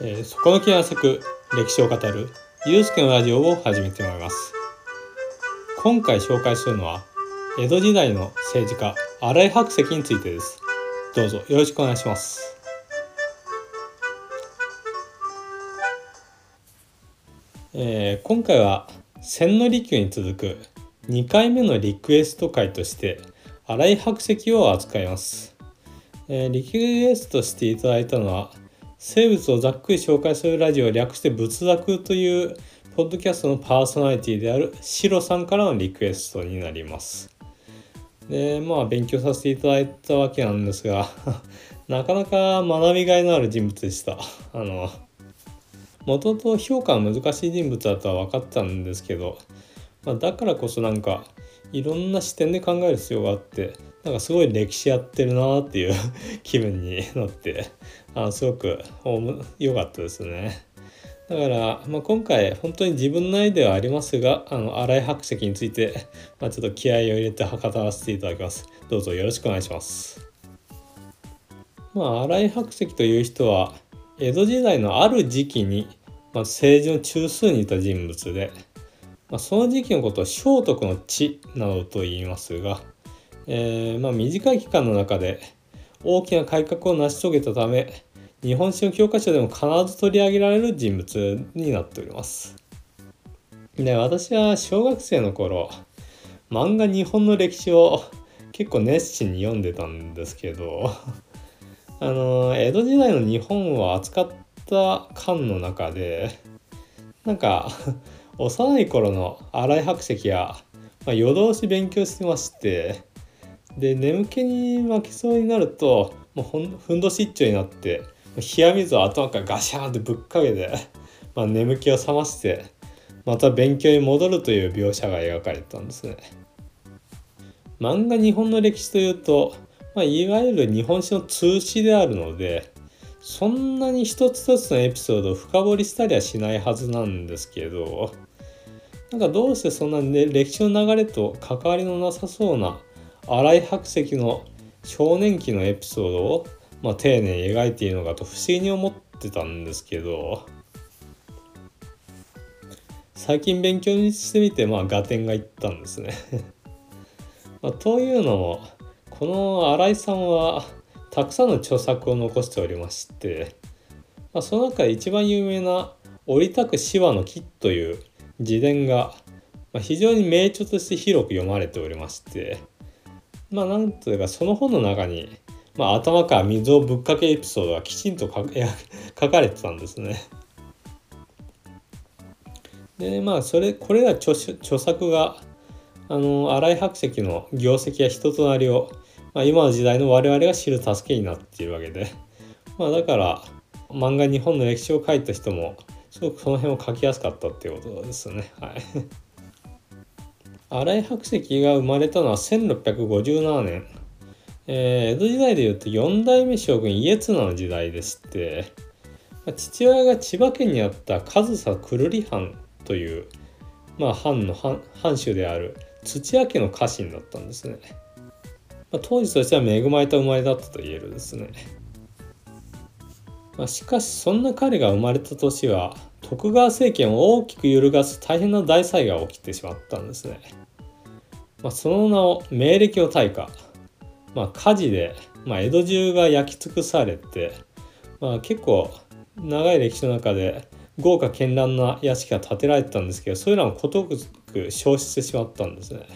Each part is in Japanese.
えー、そこの気が咲く歴史を語るゆうすけのラジオを始めてまいります。今回紹介するのは江戸時代の政治家新井白石についてです。どうぞよろしくお願いします。えー、今回は千利休に続く2回目のリクエスト回として新井白石を扱います、えー、リクエストしていただいたのは生物をざっくり紹介するラジオを略して仏作というポッドキャストのパーソナリティであるシロさんからのリクエストになります。でまあ勉強させていただいたわけなんですが なかなか学びがいのある人物でした。あのもともと評価は難しい人物だとは分かったんですけど、まあ、だからこそなんかいろんな視点で考える必要があってなんかすごい歴史やってるなっていう 気分になってあすごく良かったですね。だから、まあ、今回本当に自分内ではありますがあの新井白石について、まあ、ちょっと気合を入れて語らせていただきます。どうぞよろしくお願いします。まあ、新井白石という人は江戸時代のある時期に、まあ、政治の中枢にいた人物で、まあ、その時期のことを聖徳の地などと言いますが、えー、まあ、短い期間の中で大きな改革を成し遂げたため日本史の教科書でも必ず取り上げられる人物になっております。で私は小学生の頃漫画日本の歴史を結構熱心に読んでたんですけど あの江戸時代の日本を扱った巻の中でなんか 幼い頃の新井白石や、まあ、夜通し勉強してましてで眠気に負けそうになるともうふんどし一丁になって冷や水を頭からガシャンってぶっかけて、まあ、眠気を覚ましてまた勉強に戻るという描写が描かれてたんですね。漫画日本の歴史というと、まあ、いわゆる日本史の通史であるのでそんなに一つ一つのエピソードを深掘りしたりはしないはずなんですけどなんかどうしてそんな、ね、歴史の流れと関わりのなさそうな新井白石の少年期のエピソードをまあ、丁寧に描いているのかと不思議に思ってたんですけど最近勉強にしてみてまあ合点がいったんですね。まあ、というのもこの新井さんはたくさんの著作を残しておりまして、まあ、その中で一番有名な「降りたく手話の木」という自伝が、まあ、非常に名著として広く読まれておりましてまあなんというかその本の中にまあ、頭から水をぶっかけエピソードがきちんと 書かれてたんですね。でまあそれこれら著著作があの新井白石の業績や人となりを、まあ、今の時代の我々が知る助けになっているわけで、まあ、だから漫画日本の歴史を書いた人もすごくその辺を書きやすかったっていうことですね。はい、新井白石が生まれたのは1657年えー、江戸時代でいうと4代目将軍家綱の時代でして、ま、父親が千葉県にあった上総久留里藩という、まあ、藩の藩藩主である土屋家の家臣だったんですね。まあ、当時としては恵まれた生まれだったと言えるですね。まあ、しかしそんな彼が生まれた年は徳川政権を大きく揺るがす大変な大災害が起きてしまったんですね。まあ、その名を明暦の大火まあ、火事で、まあ、江戸中が焼き尽くされて、まあ、結構長い歴史の中で豪華絢爛な屋敷が建てられてたんですけどそれらもことごく消失してしまったんですね。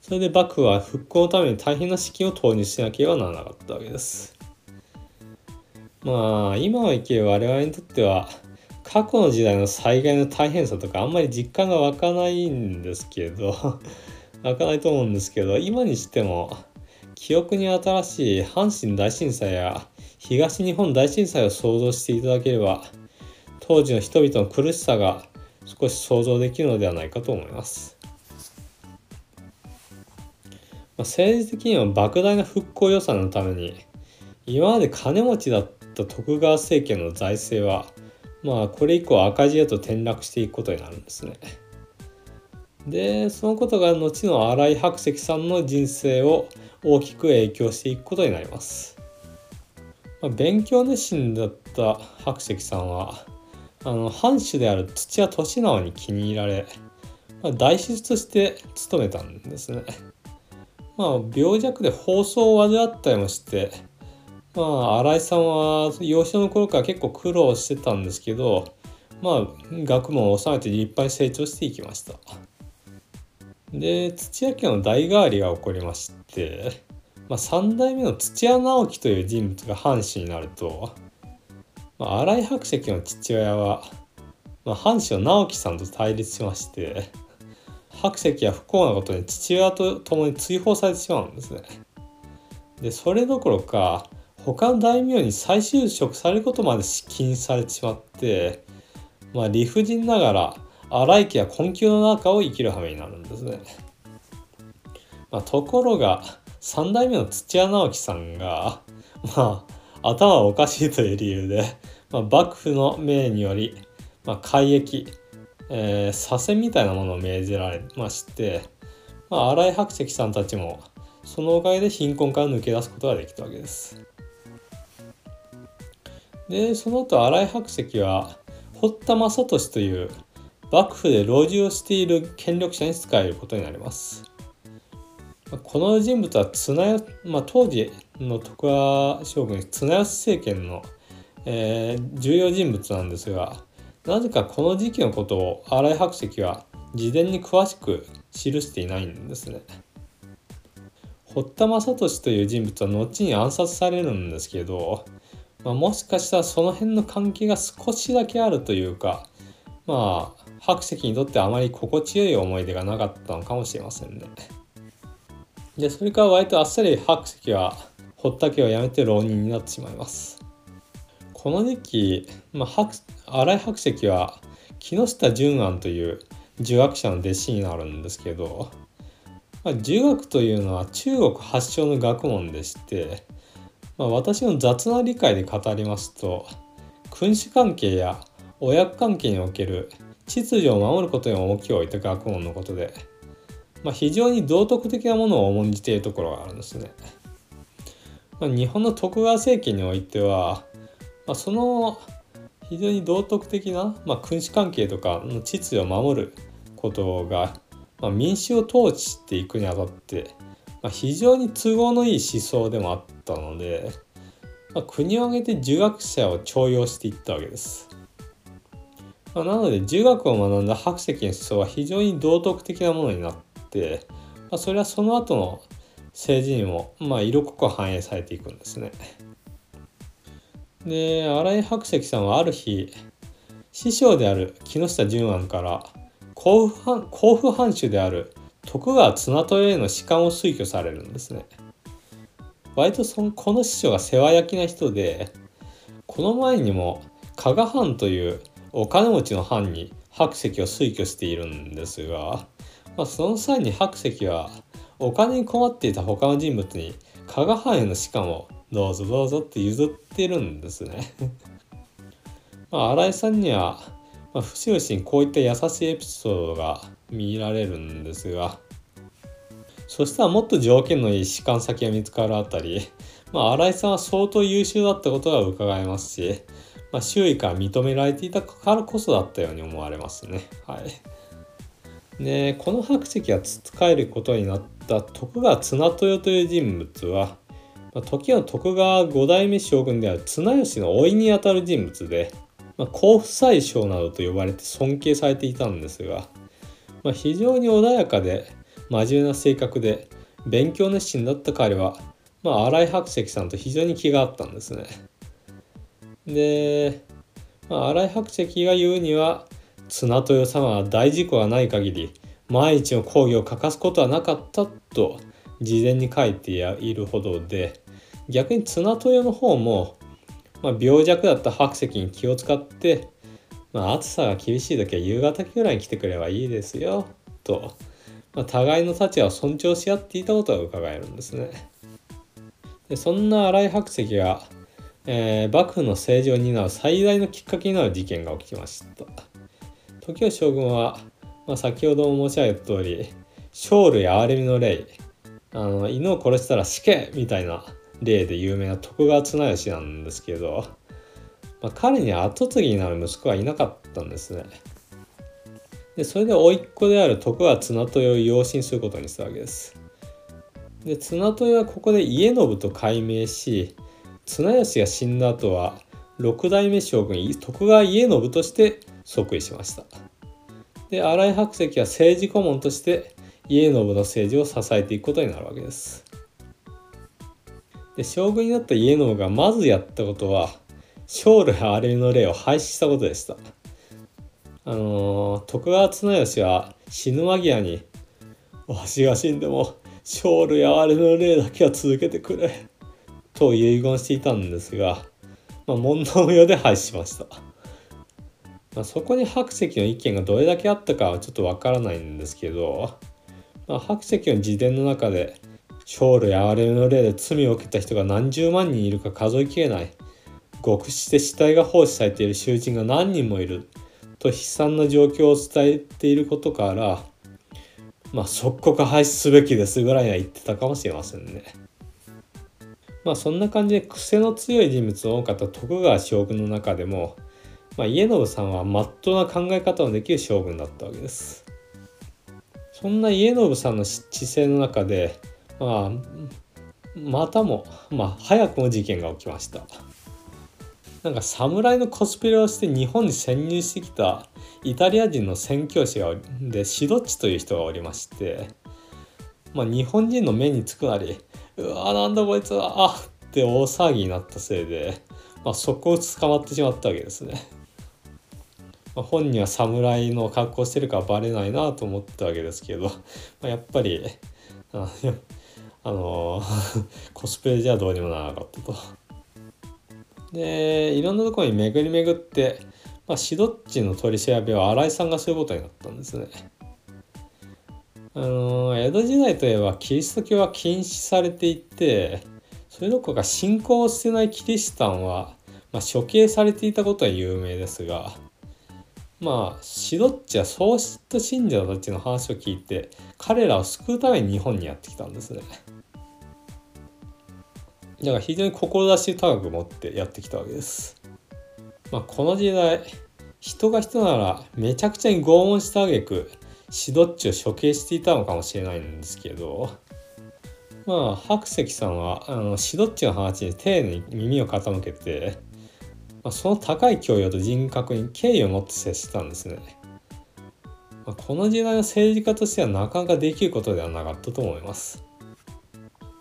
それで幕府は復興のために大変な資金を投入しなければならなかったわけです。まあ今を生きる我々にとっては過去の時代の災害の大変さとかあんまり実感が湧かないんですけど 湧かないと思うんですけど今にしても記憶に新しい阪神大震災や東日本大震災を想像していただければ当時の人々の苦しさが少し想像できるのではないかと思います。ま政治的には莫大な復興予算のために今まで金持ちだった徳川政権の財政はまあこれ以降赤字へと転落していくことになるんですね。でそのことが後の新井白石さんの人生を大きく影響していくことになります。まあ、勉強熱心だった白石さんはあの藩主である土屋利直に気に入られ、まあ、大師として務めたんですね。まあ病弱で放送を患ったりもしてまあ新井さんは幼少の頃から結構苦労してたんですけどまあ学問を収めて立派に成長していきました。で土屋家の代替わりが起こりまして、まあ、3代目の土屋直樹という人物が藩主になると、まあ、新井白石の父親は、まあ、藩主の直樹さんと対立しまして白石は不幸なことに父親と共に追放されてしまうんですね。でそれどころか他の大名に再就職されることまで禁止されてしまって、まあ、理不尽ながら荒井家や困窮の中を生きる羽目になるんですね。まあ、ところが3代目の土屋直樹さんがまあ頭おかしいという理由で、まあ、幕府の命により、まあ、改易えー、左遷みたいなものを命じられまして、まあ、新井白石さんたちもそのおかげで貧困から抜け出すことができたわけです。でその後新井白石は堀田正俊という幕府で老中をしている権力者に仕えることになります。この人物は綱吉、まあ、当時の徳川将軍綱吉政権の、えー、重要人物なんですがなぜかこの時期のことを新井白石は事前に詳しく記していないんですね。堀田正俊という人物は後に暗殺されるんですけど、まあ、もしかしたらその辺の関係が少しだけあるというかまあ白石にとってあまり心地よい思い出がなかったのかもしれませんね。でそれから割とあっさり白石は堀田家を辞めて浪人になってしまいます。この時期、まあ、新井白石は木下淳安という儒学者の弟子になるんですけど、まあ、儒学というのは中国発祥の学問でして、まあ、私の雑な理解で語りますと君主関係や親子関係における秩序を守ることに重きを置いた学問のことで、まあ、非常に道徳的なものを重んじているところがあるんですね。まあ、日本の徳川政権においてはまあ、その非常に道徳的な、まあ、君主関係とかの秩序を守ることが、まあ、民衆を統治していくにあたって、まあ、非常に都合のいい思想でもあったので、まあ、国を挙げて儒学者を重用していったわけです。まあ、なので儒学を学んだ白石の思想は非常に道徳的なものになって、まあ、それはその後の政治にも、まあ、色濃く反映されていくんですね。で新井白石さんはある日師匠である木下淳安から甲府藩甲府藩主である徳川綱豊への仕官を推挙されるんですね。割とそのこの師匠が世話焼きな人でこの前にも加賀藩というお金持ちの藩に白石を推挙しているんですが、まあ、その際に白石はお金に困っていた他の人物に加賀藩への仕官をどうぞどうぞって譲ってるんですね。まあ、新井さんには、まあ、節々にこういった優しいエピソードが見られるんですが、そしたらもっと条件のいい士官先が見つかるあたり、まあ、新井さんは相当優秀だったことが伺えますし、まあ、周囲から認められていたからこそだったように思われますね。はい。で、この白石が仕えることになった徳川綱豊という人物は、まあ、時の徳川五代目将軍である綱吉の甥にあたる人物で、まあ、甲府宰相などと呼ばれて尊敬されていたんですが、まあ、非常に穏やかで真面目な性格で勉強熱心だった彼は、まあ、新井白石さんと非常に気があったんですね。で、まあ、新井白石が言うには綱豊様は大事故がない限り万一の講義を欠かすことはなかったと事前に書いているほどで逆に綱豊の方も、まあ、病弱だった白石に気を使って、まあ、暑さが厳しい時は夕方ぐらいに来てくればいいですよと、まあ、互いの立場を尊重し合っていたことが伺えるんですね。でそんな新井白石が、えー、幕府の政治を担う最大のきっかけになる事件が起きました。時吉将軍は、まあ、先ほども申し上げた通り生類憐れみの霊あの犬を殺したら死刑みたいな例で有名な徳川綱吉なんですけど、まあ、彼に跡継ぎになる息子はいなかったんですね。でそれで甥っ子である徳川綱豊を養子にすることにしたわけです。で綱豊はここで家信と改名し綱吉が死んだ後は六代目将軍徳川家信として即位しました。で新井白石は政治顧問として家信の政治を支えていくことになるわけです。で将軍になった家信がまずやったことは生類アレの例を廃止したことでした。あのー、徳川綱吉は死ぬ間際に「わしが死んでも生類哀れの例だけは続けてくれ」と遺言していたんですが、まあ、問答無用で廃止しました。まあ、そこに白石の意見がどれだけあったかはちょっとわからないんですけど、まあ、白石の自伝の中で生類哀れの例で罪を受けた人が何十万人いるか数えきれない極死して死体が放置されている囚人が何人もいると悲惨な状況を伝えていることからまあ即刻廃止すべきですぐらいは言ってたかもしれませんね。まあそんな感じで癖の強い人物の多かった徳川将軍の中でも、まあ、家信さんはまっとうな考え方のできる将軍だったわけです。そんな家信さんの知性の中で、まあ、またも、まあ、早くも事件が起きました。なんか侍のコスプレをして日本に潜入してきたイタリア人の宣教師がでシドッチという人がおりまして、まあ、日本人の目につくなりうわなんだこいつはあって大騒ぎになったせいで、まあ、そこを捕まってしまったわけですね。まあ、本人は侍の格好してるからバレないなと思ったわけですけど、まあ、やっぱりあの コスプレじゃどうにもならなかったと。でいろんなところに巡り巡って、まあ、シドッチの取り調べを新井さんがすることになったんですね。あの江戸時代といえばキリスト教は禁止されていてそれどころか信仰を捨てないキリシタンは、まあ、処刑されていたことは有名ですがまあシドッチはそうした信者たちの話を聞いて彼らを救うために日本にやってきたんですね。だから非常に志高く持ってやってきたわけです。まあ、この時代人が人ならめちゃくちゃに拷問した挙句シドッチを処刑していたのかもしれないんですけどまあ白石さんはあのシドッチの話に丁寧に耳を傾けて、まあ、その高い教養と人格に敬意を持って接してたんですね。まあ、この時代の政治家としてはなかなかできることではなかったと思います。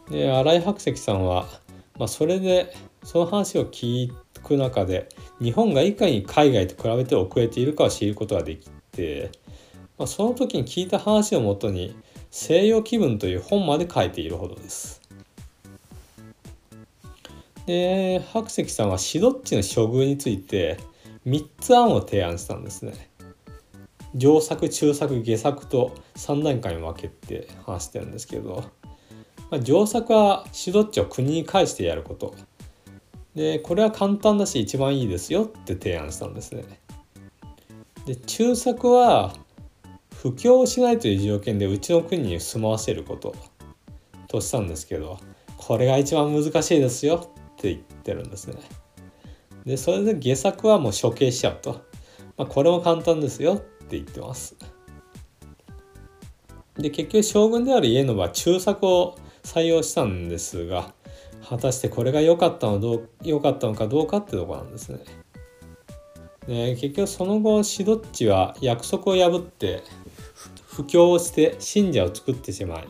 で新井白石さんはまあ、それでその話を聞く中で日本がいかに海外と比べて遅れているかを知ることができて、まあ、その時に聞いた話をもとに「西洋気分」という本まで書いているほどです。で白石さんはシドッチの処遇について3つ案を提案したんですね。上作中作下作と3段階に分けて話してるんですけどまあ、上作はシドッチを国に返してやることでこれは簡単だし一番いいですよって提案したんですねで中作は布教をしないという条件でうちの国に住まわせることとしたんですけどこれが一番難しいですよって言ってるんですね。でそれで下作はもう処刑しちゃうと、まあ、これも簡単ですよって言ってます。で結局将軍である家のは中作を採用したんですが果たしてこれが良かったのどう良かったのかどうかってとこなんですね。で結局その後シドッチは約束を破って布教をして信者を作ってしまい、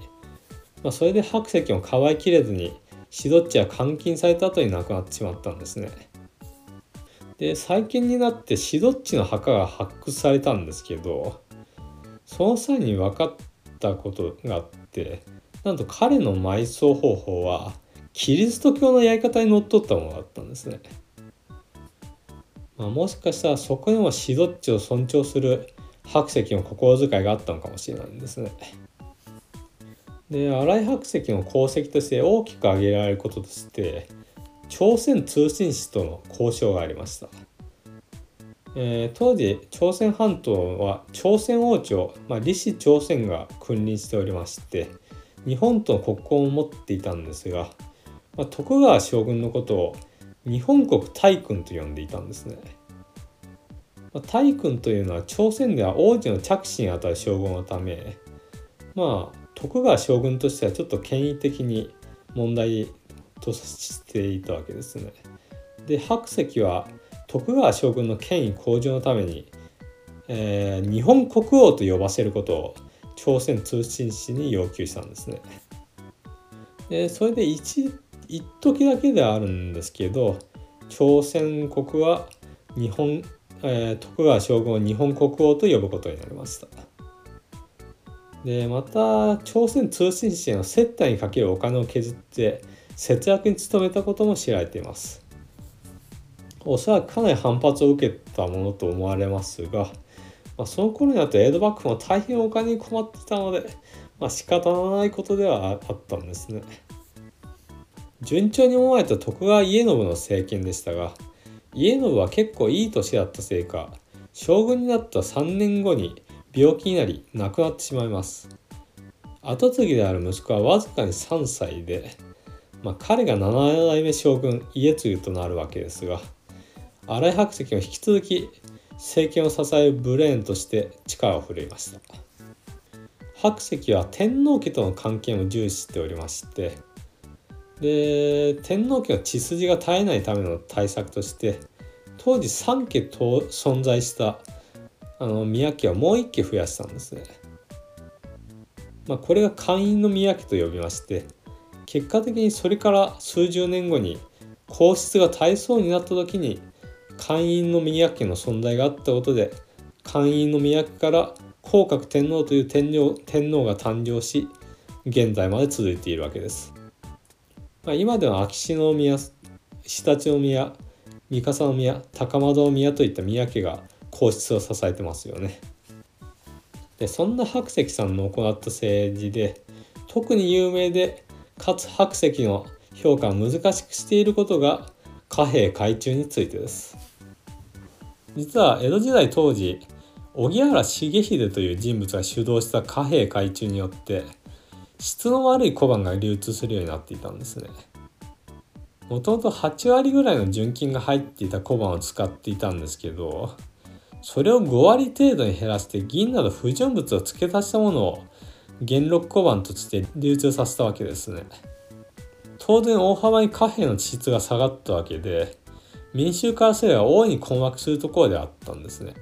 まあ、それで白石もかわいきれずにシドッチは監禁された後に亡くなってしまったんですね。で最近になってシドッチの墓が発掘されたんですけどその際に分かったことがあってなんと彼の埋葬方法はキリスト教のやり方にのっとったものだったんですね。まあ、もしかしたらそこにもシドッチを尊重する白石の心遣いがあったのかもしれないんですね。で新井白石の功績として大きく挙げられることとして朝鮮通信使との交渉がありました。えー、当時朝鮮半島は朝鮮王朝、まあ、李氏朝鮮が君臨しておりまして日本と国交を持っていたんですが、まあ、徳川将軍のことを日本国大君と呼んでいたんですね。まあ、大君というのは朝鮮では王子の着信にあたる将軍のためまあ徳川将軍としてはちょっと権威的に問題としていたわけですね。で白石は徳川将軍の権威向上のために、えー、日本国王と呼ばせることを朝鮮通信使に要求したんですね。でそれで一一時だけではあるんですけど朝鮮国は日本、え、徳川将軍を日本国王と呼ぶことになりました。でまた朝鮮通信使への接待にかけるお金を削って節約に努めたことも知られています。おそらくかなり反発を受けたものと思われますが、まあ、その頃になると江戸幕府も大変お金に困っていたので、まあ、仕方のないことではあったんですね。順調に思われた徳川家信の政権でしたが家信は結構いい年だったせいか将軍になった3年後に病気になり亡くなってしまいます。跡継ぎである息子はわずかに3歳で、まあ、彼が7代目将軍家継となるわけですが新井白石は引き続き政権を支えるブレーンとして力を振るいました。白石は天皇家との関係も重視しておりましてで天皇家の血筋が絶えないための対策として当時3家と存在したあの宮家はもう1家増やしたんですね。まあ、これが会員の宮家と呼びまして結果的にそれから数十年後に皇室が絶えそうになった時に会員の宮家の存在があったことで会員の宮家から皇格天皇という天皇天皇が誕生し現在まで続いているわけです。まあ、今では秋篠宮常陸宮三笠宮高円宮といった宮家が皇室を支えてますよね。でそんな白石さんの行った政治で特に有名でかつ白石の評価を難しくしていることが貨幣改鋳についてです。実は江戸時代当時荻原重秀という人物が主導した貨幣改鋳によって質の悪い小判が流通するようになっていたんですね。もともと8割ぐらいの純金が入っていた小判を使っていたんですけどそれを5割程度に減らして銀など不純物を付け足したものを元禄小判として流通させたわけですね。当然大幅に貨幣の地質が下がったわけで民衆からすれば大いに困惑するところであったんですね。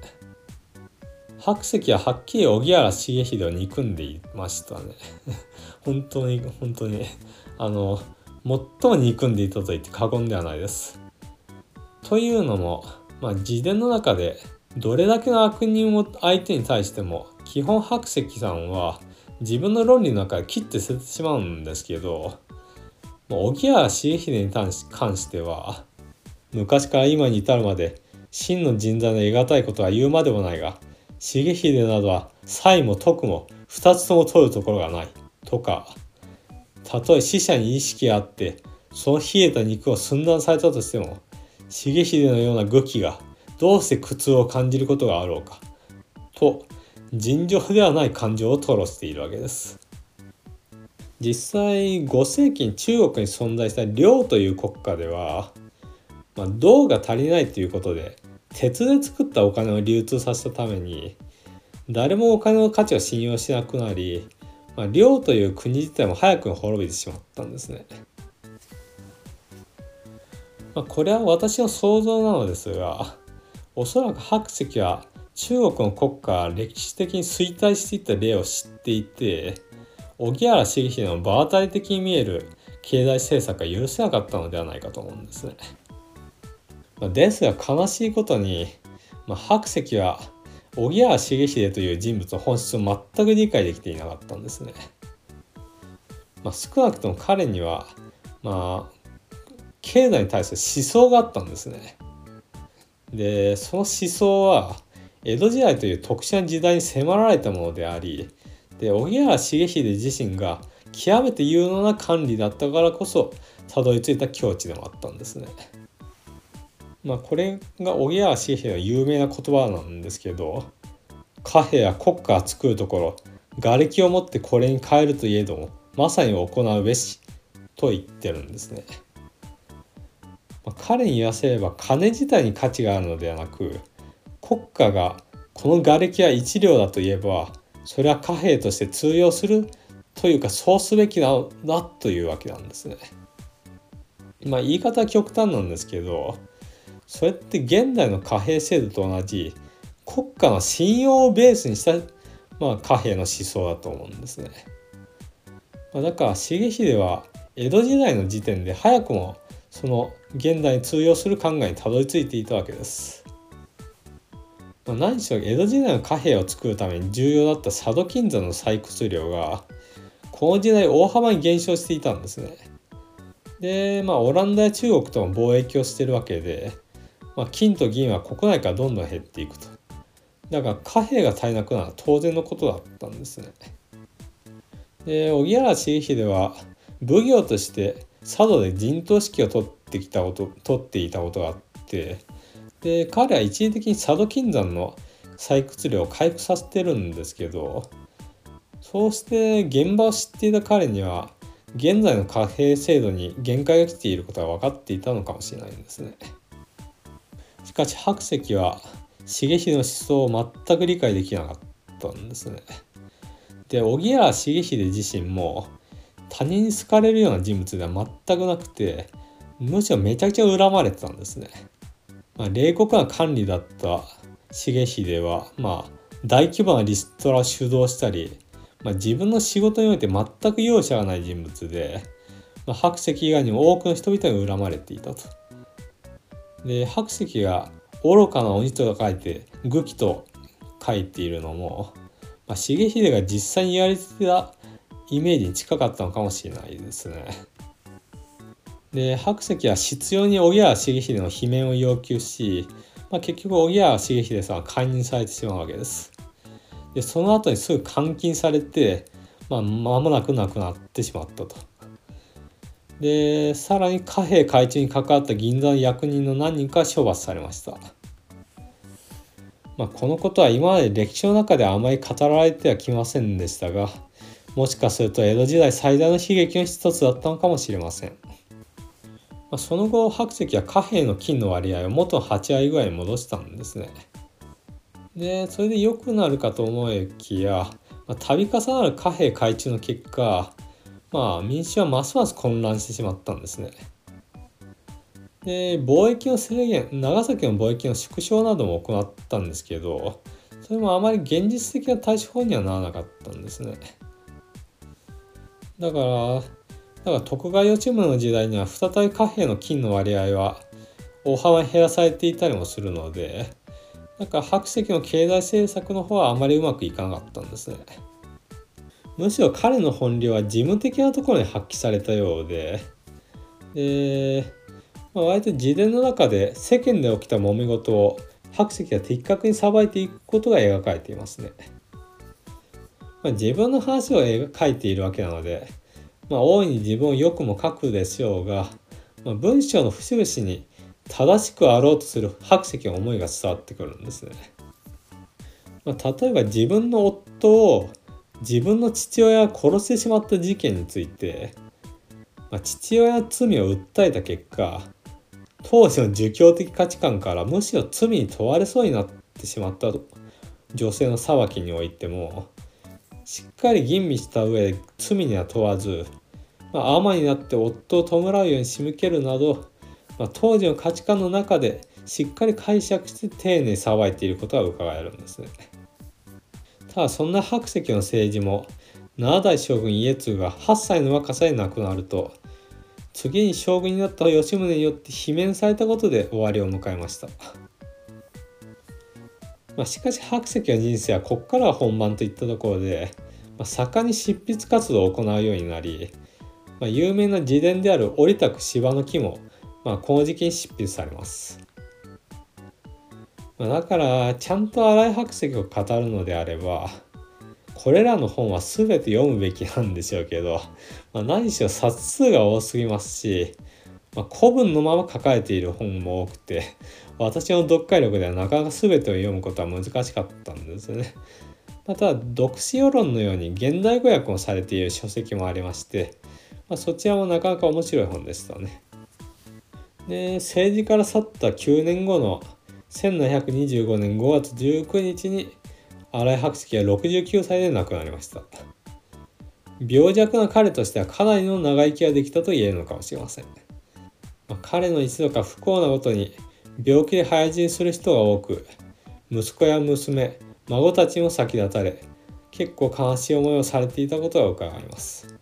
白石ははっきり荻原重秀を憎んでいましたね 本当に本当にあの最も憎んでいたと言って過言ではないです。というのも、まあ、自伝の中でどれだけの悪人を相手に対しても基本白石さんは自分の論理の中で切って捨ててしまうんですけど荻原重秀に関しては昔から今に至るまで真の人材の得難いことは言うまでもないが重秀などは才も徳も2つとも取るところがない。とかたとえ死者に意識があってその冷えた肉を寸断されたとしても重秀のような武器がどうして苦痛を感じることがあろうかと尋常ではない感情を吐露しているわけです。実際5世紀に中国に存在した領という国家では、まあ、銅が足りないということで鉄で作ったお金を流通させたために誰もお金の価値を信用しなくなり、まあ、領という国自体も早くに滅びてしまったんですね。まあ、これは私の想像なのですがおそらく白石は中国の国家が歴史的に衰退していった例を知っていて荻原重秀の場当たり的に見える経済政策が許せなかったのではないかと思うんですね。まあ、ですが悲しいことに、まあ、白石は荻原重秀という人物の本質を全く理解できていなかったんですね。まあ、少なくとも彼にはまあ経済に対する思想があったんですね。でその思想は江戸時代という特殊な時代に迫られたものでありで荻原重秀自身が極めて有能な管理だったからこそたどり着いた境地でもあったんですね。まあこれが荻原重秀の有名な言葉なんですけど貨幣や国家が作るところ瓦礫をもってこれに変えるといえどもまさに行うべしと言ってるんですね。まあ、彼に言わせれば金自体に価値があるのではなく国家がこの瓦礫は1両だと言えばそれは貨幣として通用するというかそうすべきだというわけなんですね。まあ言い方は極端なんですけどそれって現代の貨幣制度と同じ国家の信用をベースにした、まあ、貨幣の思想だと思うんですね。まあ、だから重秀は江戸時代の時点で早くもその現代に通用する考えにたどり着いていたわけです。まあ、何しろ江戸時代の貨幣を作るために重要だった佐渡金山の採掘量がこの時代大幅に減少していたんですね。でまあオランダや中国とも貿易をしてるわけで、まあ、金と銀は国内からどんどん減っていくと。だから貨幣が足りなくなるのは当然のことだったんですね。で荻原重秀は奉行として佐渡で陣頭指揮を取ってきたこと取っていたことがあってで彼は一時的に佐渡金山の採掘量を回復させてるんですけどそうして現場を知っていた彼には現在の貨幣制度に限界が来ていることが分かっていたのかもしれないんですね。しかし白石は重秀の思想を全く理解できなかったんですね。で荻原重秀自身も他人に好かれるような人物では全くなくてむしろめちゃくちゃ恨まれてたんですね。まあ、冷酷な管理だった重秀は、まあ、大規模なリストラを主導したり、まあ、自分の仕事において全く容赦がない人物で、まあ、白石以外にも多くの人々に恨まれていたと。で白石が愚かな鬼と書いて愚気と書いているのも、まあ、重秀が実際にやりてたイメージに近かったのかもしれないですね。で白石は執拗に荻原重秀の罷免を要求し、まあ、結局荻原重秀さんは解任されてしまうわけです。でその後にすぐ監禁されて、まあ、間もなく亡くなってしまったと。でさらに貨幣改鋳に関わった銀座の役人の何人か処罰されました。まあ、このことは今まで歴史の中ではあまり語られてはきませんでしたがもしかすると江戸時代最大の悲劇の一つだったのかもしれません。ま、その後白石は貨幣の金の割合を元の8割ぐらいに戻したんですね。でそれで良くなるかと思いきや、まあ、度重なる貨幣改鋳の結果まあ民衆はますます混乱してしまったんですね。で貿易の制限長崎の貿易の縮小なども行ったんですけどそれもあまり現実的な対処法にはならなかったんですね。だからだから徳川吉宗の時代には再び貨幣の金の割合は大幅に減らされていたりもするのでなんか白石の経済政策の方はあまりうまくいかなかったんですね。むしろ彼の本領は事務的なところに発揮されたようでで、まあ、割と自伝の中で世間で起きた揉め事を白石が的確にさばいていくことが描かれていますね。まあ、自分の話を書いているわけなのでまあ、大いに自分をよくも書くでしょうが、まあ、文章の節々に正しくあろうとする白石の思いが伝わってくるんですね。まあ、例えば自分の夫を自分の父親が殺してしまった事件について、まあ、父親の罪を訴えた結果当時の儒教的価値観からむしろ罪に問われそうになってしまった女性の裁きにおいてもしっかり吟味した上で罪には問わずまあ、尼になって夫を弔うように仕向けるなど、まあ、当時の価値観の中でしっかり解釈して丁寧にさばいていることが伺えるんですね。ただそんな白石の政治も7代将軍家継が8歳の若さで亡くなると次に将軍になった吉宗によって罷免されたことで終わりを迎えました。まあ、しかし白石の人生はここからは本番といったところで、まあ、盛んに執筆活動を行うようになりまあ、有名な自伝である折田区芝の木も、まあ、この時期に執筆されます。だからちゃんと新井白石を語るのであればこれらの本は全て読むべきなんでしょうけど、まあ、何しろ冊数が多すぎますし、まあ、古文のまま書かれている本も多くて私の読解力ではなかなか全てを読むことは難しかったんですね。また読史世論のように現代語訳をされている書籍もありましてまあ、そちらもなかなか面白い本でしたね。で政治から去った9年後の1725年5月19日に新井白石は69歳で亡くなりました。病弱な彼としてはかなりの長生きができたと言えるのかもしれません、まあ、彼の一度か不幸なことに病気で早死にする人が多く息子や娘孫たちも先立たれ結構悲しい思いをされていたことが伺います。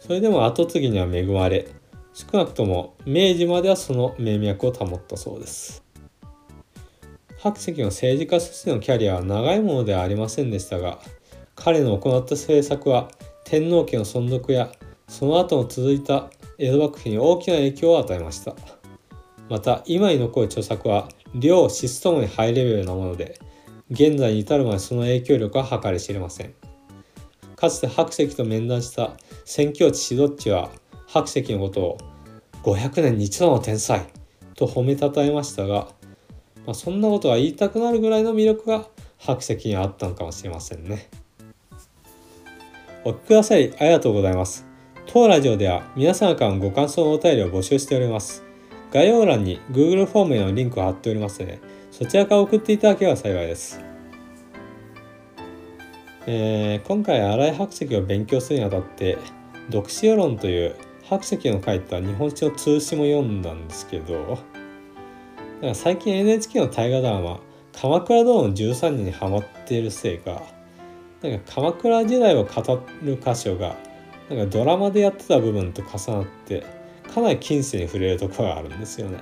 それでも跡継ぎには恵まれ少なくとも明治まではその名脈を保ったそうです。白石の政治家としてのキャリアは長いものではありませんでしたが彼の行った政策は天皇家の存続やその後も続いた江戸幕府に大きな影響を与えました。また今に残る著作は量質ともにハイレベルなもので現在に至るまでその影響力は計り知れません。かつて白石と面談した宣教師シドッチは白石のことを500年に一度の天才と褒めたたえましたがまあ、そんなことは言いたくなるぐらいの魅力が白石にあったのかもしれませんね。お聞きくださりありがとうございます。当ラジオでは皆様からのご感想のお便りを募集しております。概要欄に Google フォームへのリンクを貼っておりますので、そちらから送っていただければ幸いです。えー、今回新井白石を勉強するにあたって読書世論という白石の書いた日本史の通史も読んだんですけどか最近 NHK の大河ドラマ「鎌倉殿の13人」にハマっているせいかなんか鎌倉時代を語る箇所がなんかドラマでやってた部分と重なってかなり近世に触れるところがあるんですよね。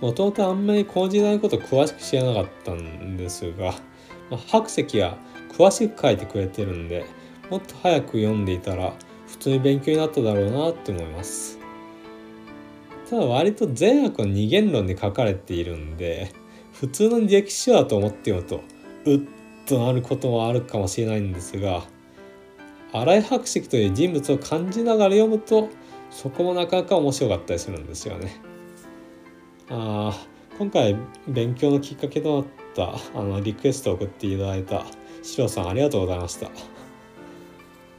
もともとあんまりこの時代のこと詳しく知らなかったんですが、まあ、白石は詳しく書いてくれてるんでもっと早く読んでいたら普通に勉強になっただろうなって思います。ただ割と善悪の二元論で書かれているんで普通の歴史だと思って読むとうっとなることもあるかもしれないんですが新井白石という人物を感じながら読むとそこもなかなか面白かったりするんですよね。あ今回勉強のきっかけとなったあのリクエストを送っていただいたシロさんありがとうございました。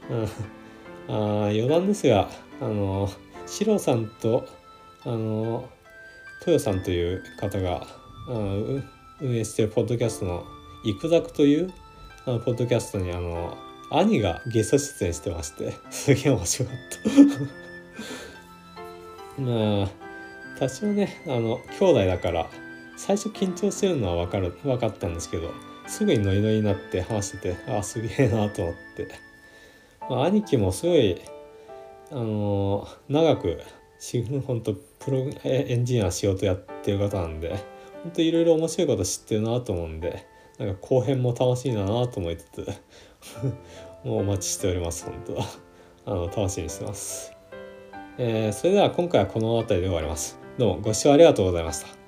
うん、あ余談ですがあのシロさんとあの豊さんという方が運営してるポッドキャストの「イクザク」というあのポッドキャストにあの兄がゲスト出演してまして すげえ面白かった。まあ多少ねあの兄弟だから最初緊張してるのは分かる分かったんですけどすぐにノリノリになって話しててあすげえなと思って、まあ、兄貴もすごいあの長く本当プロエンジニア仕事やってる方なんで本当いろいろ面白いこと知ってるなと思うんでなんか後編も楽しいなと思いつつ もうお待ちしております本当。あの楽しみにしてます、えー、それでは今回はこの辺りで終わります。どうもご視聴ありがとうございました。